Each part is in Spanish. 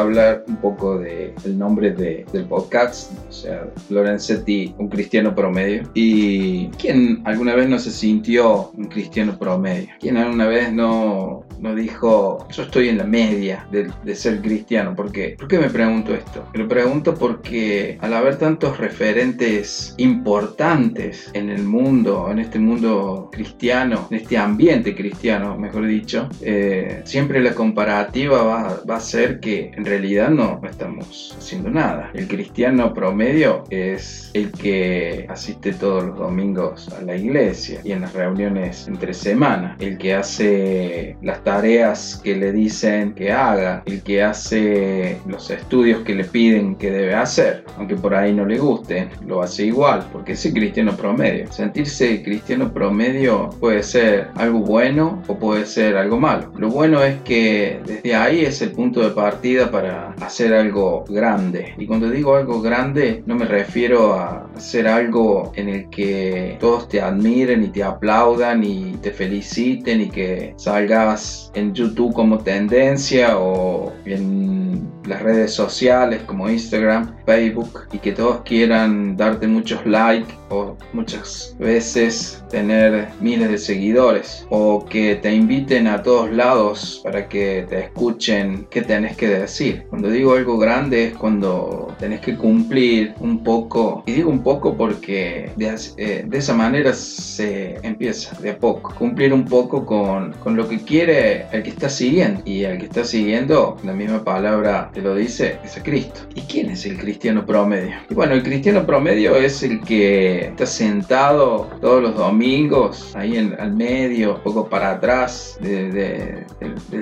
hablar un poco del nombre de, del podcast, o sea, Lorenzetti, un cristiano promedio. ¿Y quién alguna vez no se sintió un cristiano promedio? ¿Quién alguna vez no, no dijo, yo estoy en la media de, de ser cristiano? ¿Por qué? ¿Por qué me pregunto esto? Me lo pregunto porque al haber tantos referentes importantes en el mundo, en este mundo cristiano, en este ambiente cristiano, mejor dicho, eh, siempre la comparativa va, va, a ser que en realidad no, estamos haciendo nada. El cristiano promedio es el que asiste todos los domingos a la iglesia y en las reuniones entre semana, el que hace las tareas que le dicen que haga, el que hace los estudios que le piden que debe hacer, aunque por ahí no le guste, lo hace igual, porque es el cristiano promedio. Sentirse cristiano promedio puede ser algo bueno o puede ser algo malo. Lo bueno es que desde ahí es el punto de partida para hacer algo grande. Y cuando digo algo grande, no me refiero a hacer algo en el que todos te admiren y te aplaudan y te feliciten y que salgas en YouTube como tendencia o en las redes sociales como Instagram, Facebook y que todos quieran darte muchos likes o muchas veces tener miles de seguidores o que te inviten a todos lados para que te escuchen qué tenés que decir. Cuando digo algo grande es cuando tenés que cumplir un poco y digo un poco porque de, eh, de esa manera se empieza de a poco. Cumplir un poco con, con lo que quiere el que está siguiendo y el que está siguiendo la misma palabra te lo dice es a Cristo. ¿Y quién es el cristiano promedio? Bueno, el cristiano promedio es el que está sentado todos los domingos ahí en, al medio, poco para atrás del,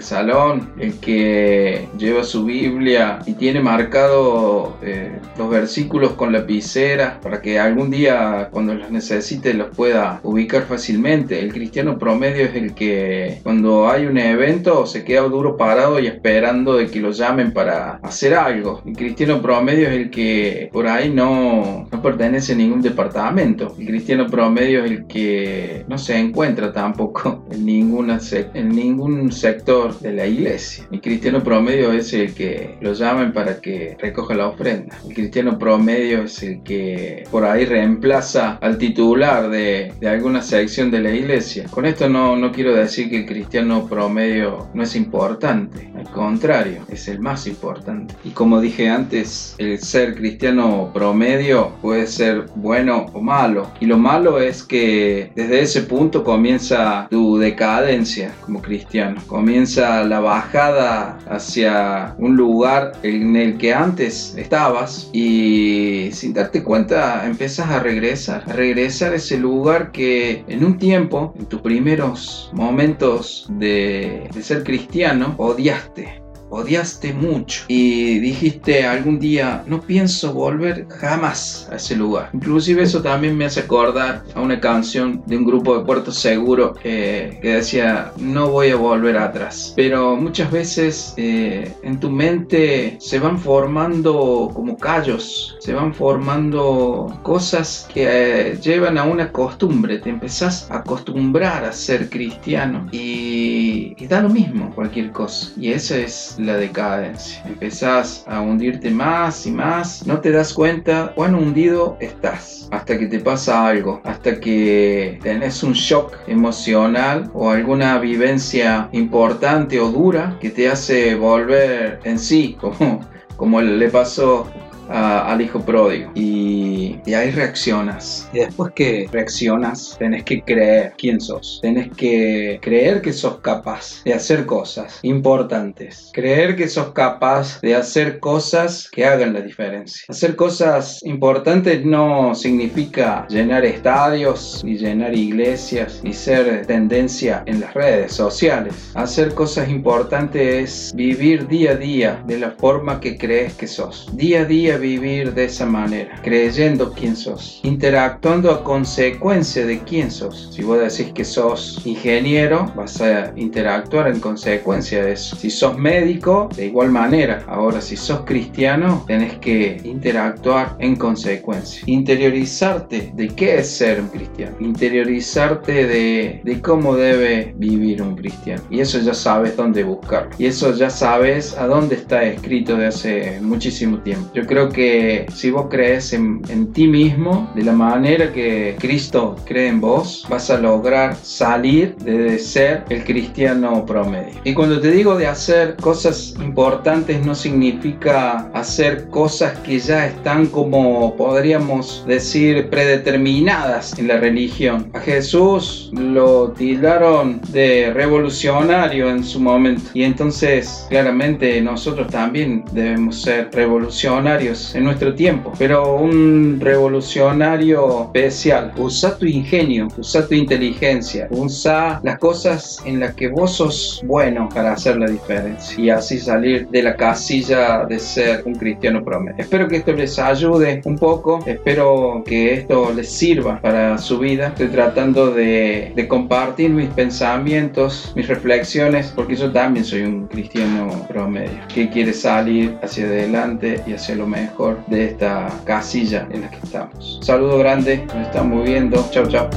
salón, el que lleva su Biblia y tiene marcado eh, los versículos con lapicera para que algún día cuando los necesite los pueda ubicar fácilmente. El cristiano promedio es el que cuando hay un evento se queda duro parado y esperando de que lo llamen para hacer algo. El cristiano promedio es el que por ahí no, no pertenece a ningún departamento el cristiano promedio es el que no se encuentra tampoco en, ninguna en ningún sector de la iglesia. El cristiano promedio es el que lo llaman para que recoja la ofrenda. El cristiano promedio es el que por ahí reemplaza al titular de, de alguna sección de la iglesia. Con esto no, no quiero decir que el cristiano promedio no es importante. Al contrario, es el más importante. Y como dije antes, el ser cristiano promedio puede ser bueno malo. Y lo malo es que desde ese punto comienza tu decadencia como cristiano. Comienza la bajada hacia un lugar en el que antes estabas y sin darte cuenta empiezas a regresar. A regresar a ese lugar que en un tiempo, en tus primeros momentos de, de ser cristiano, odiaste って。Odiaste mucho y dijiste algún día no pienso volver jamás a ese lugar. Inclusive eso también me hace acordar a una canción de un grupo de Puerto Seguro que, decía no voy a volver atrás. Pero muchas veces eh, en tu mente se van formando como callos, se van formando cosas que eh, llevan a una costumbre. Te empezás a acostumbrar a ser cristiano y, y da lo mismo cualquier cosa. Y eso es la decadencia. Empezás a hundirte más y más, no te das cuenta cuán hundido estás hasta que te pasa algo, hasta que tenés un shock emocional o alguna vivencia importante o dura que te hace volver en sí, como, como le pasó al hijo pródigo. Y, y, ahí reaccionas. Y después que reaccionas, tenés que creer quién sos. Tenés que creer que sos capaz de hacer cosas importantes. Creer que sos capaz de hacer cosas que hagan la diferencia. Hacer cosas importantes no significa llenar estadios, ni llenar iglesias, ni ser tendencia en las redes sociales. Hacer cosas importantes es vivir día a día de la forma que crees que sos. Día a día a vivir de esa manera, creyendo quién sos, interactuando a consecuencia de quién sos. Si vos decís que sos ingeniero, vas a interactuar en consecuencia de eso. Si sos médico, de igual manera. Ahora, si sos cristiano, tenés que interactuar en consecuencia. Interiorizarte de qué es ser un cristiano. Interiorizarte de, de cómo debe vivir un cristiano. Y eso ya sabes dónde buscarlo. Y eso ya sabes a dónde está escrito de hace muchísimo tiempo. Yo creo que si vos crees en, en ti mismo, de la manera que Cristo cree en vos, vas a lograr salir de ser el cristiano promedio. Y cuando te digo de hacer cosas importantes, no significa hacer cosas que ya están como podríamos decir predeterminadas en la religión. A Jesús lo tildaron de revolucionario en su momento. Y entonces claramente nosotros también debemos ser revolucionarios en nuestro tiempo. Pero un revolucionario especial. Usa tu ingenio, usa tu inteligencia, usa las cosas en las que vos sos bueno para hacer la diferencia. Y así salir de la casilla de ser un cristiano promedio. Espero que esto les ayude un poco. Espero que esto les sirva para su vida. Estoy tratando de, de compartir mis pensamientos, mis reflexiones, porque yo también soy un cristiano promedio que quiere salir hacia adelante y hacia lo de esta casilla en la que estamos. saludo grande, nos estamos viendo. Chao, chao.